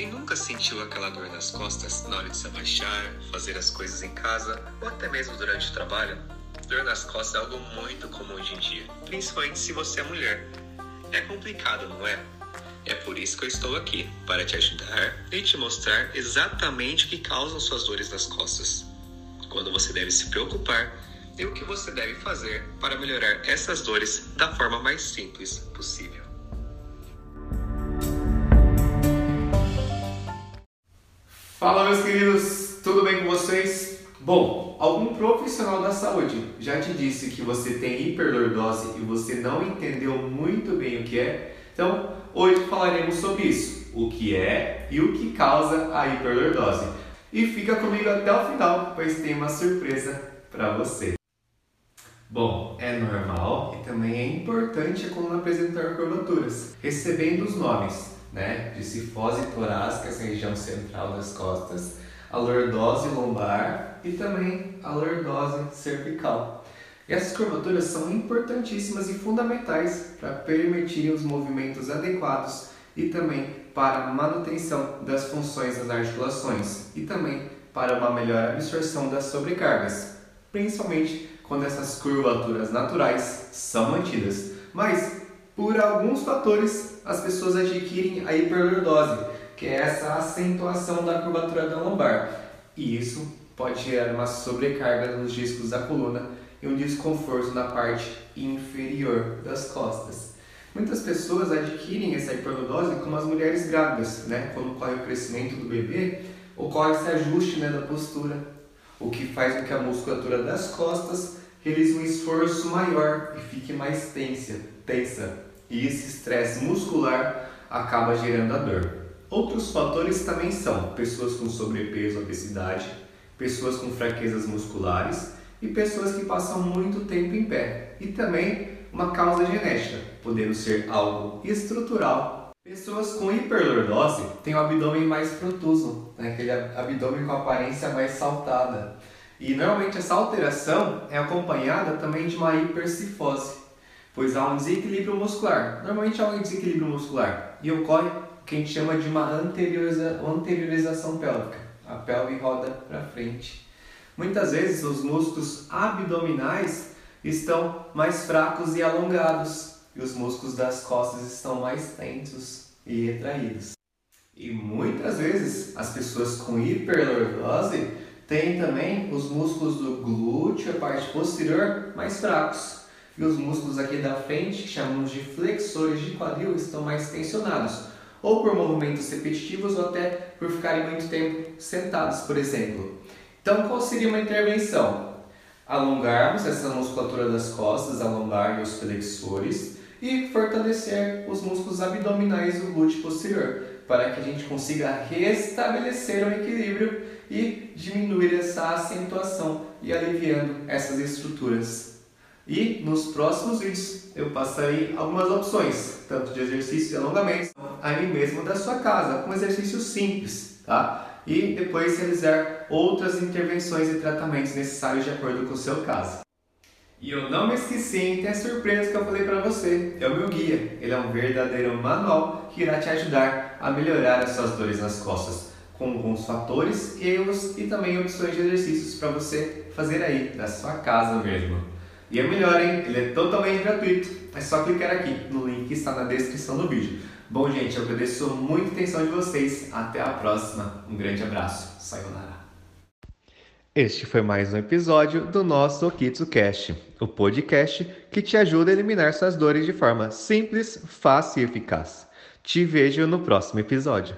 Quem nunca sentiu aquela dor nas costas na hora de se abaixar, fazer as coisas em casa ou até mesmo durante o trabalho? Dor nas costas é algo muito comum hoje em dia, principalmente se você é mulher. É complicado, não é? É por isso que eu estou aqui, para te ajudar e te mostrar exatamente o que causam suas dores nas costas. Quando você deve se preocupar e o que você deve fazer para melhorar essas dores da forma mais simples possível. Fala, meus queridos, tudo bem com vocês? Bom, algum profissional da saúde já te disse que você tem hiperlordose e você não entendeu muito bem o que é? Então, hoje falaremos sobre isso, o que é e o que causa a hiperlordose. E fica comigo até o final, pois tem uma surpresa para você. Bom, é normal e também é importante coluna apresentar curvaturas, recebendo os nomes né, de cifose torácica, essa região central das costas, a lordose lombar e também a lordose cervical. E essas curvaturas são importantíssimas e fundamentais para permitir os movimentos adequados e também para a manutenção das funções das articulações e também para uma melhor absorção das sobrecargas, principalmente quando essas curvaturas naturais são mantidas. Mas por alguns fatores as pessoas adquirem a hiperlordose, que é essa acentuação da curvatura da lombar. E isso pode gerar uma sobrecarga nos discos da coluna e um desconforto na parte inferior das costas. Muitas pessoas adquirem essa hiperlordose como as mulheres grávidas, né? Quando ocorre o crescimento do bebê, ocorre esse ajuste né, da postura, o que faz com que a musculatura das costas realize um esforço maior e fique mais tensa, tensa e esse estresse muscular acaba gerando a dor. Outros fatores também são pessoas com sobrepeso, obesidade, pessoas com fraquezas musculares e pessoas que passam muito tempo em pé, e também uma causa genética, podendo ser algo estrutural. Pessoas com hiperlordose têm o abdômen mais protuso, né? aquele abdômen com aparência mais saltada. E normalmente essa alteração é acompanhada também de uma hipercifose, pois há um desequilíbrio muscular. Normalmente há um desequilíbrio muscular e ocorre o que a gente chama de uma anterioriza, anteriorização pélvica. A pelve roda para frente. Muitas vezes os músculos abdominais estão mais fracos e alongados e os músculos das costas estão mais tensos e retraídos. E muitas vezes as pessoas com hiperlordose têm também os músculos do glúteo, a parte posterior, mais fracos e os músculos aqui da frente, que chamamos de flexores de quadril, estão mais tensionados, ou por movimentos repetitivos ou até por ficarem muito tempo sentados, por exemplo. Então, qual seria uma intervenção? Alongarmos essa musculatura das costas, a lombar e os flexores, e fortalecer os músculos abdominais do glúteo posterior, para que a gente consiga restabelecer o equilíbrio e diminuir essa acentuação e aliviando essas estruturas e nos próximos vídeos eu passarei algumas opções, tanto de exercícios e alongamentos, aí mesmo da sua casa, com exercícios simples, tá? E depois realizar outras intervenções e tratamentos necessários de acordo com o seu caso. E eu não me esqueci, tem a surpresa que eu falei para você, é o meu guia. Ele é um verdadeiro manual que irá te ajudar a melhorar as suas dores nas costas, com alguns fatores, erros e também opções de exercícios para você fazer aí da sua casa mesmo. E é melhor, hein? Ele é totalmente gratuito. É só clicar aqui no link que está na descrição do vídeo. Bom, gente, eu agradeço muito a atenção de vocês. Até a próxima. Um grande abraço. Sayonara. Este foi mais um episódio do nosso OkitsuCast, o podcast que te ajuda a eliminar suas dores de forma simples, fácil e eficaz. Te vejo no próximo episódio.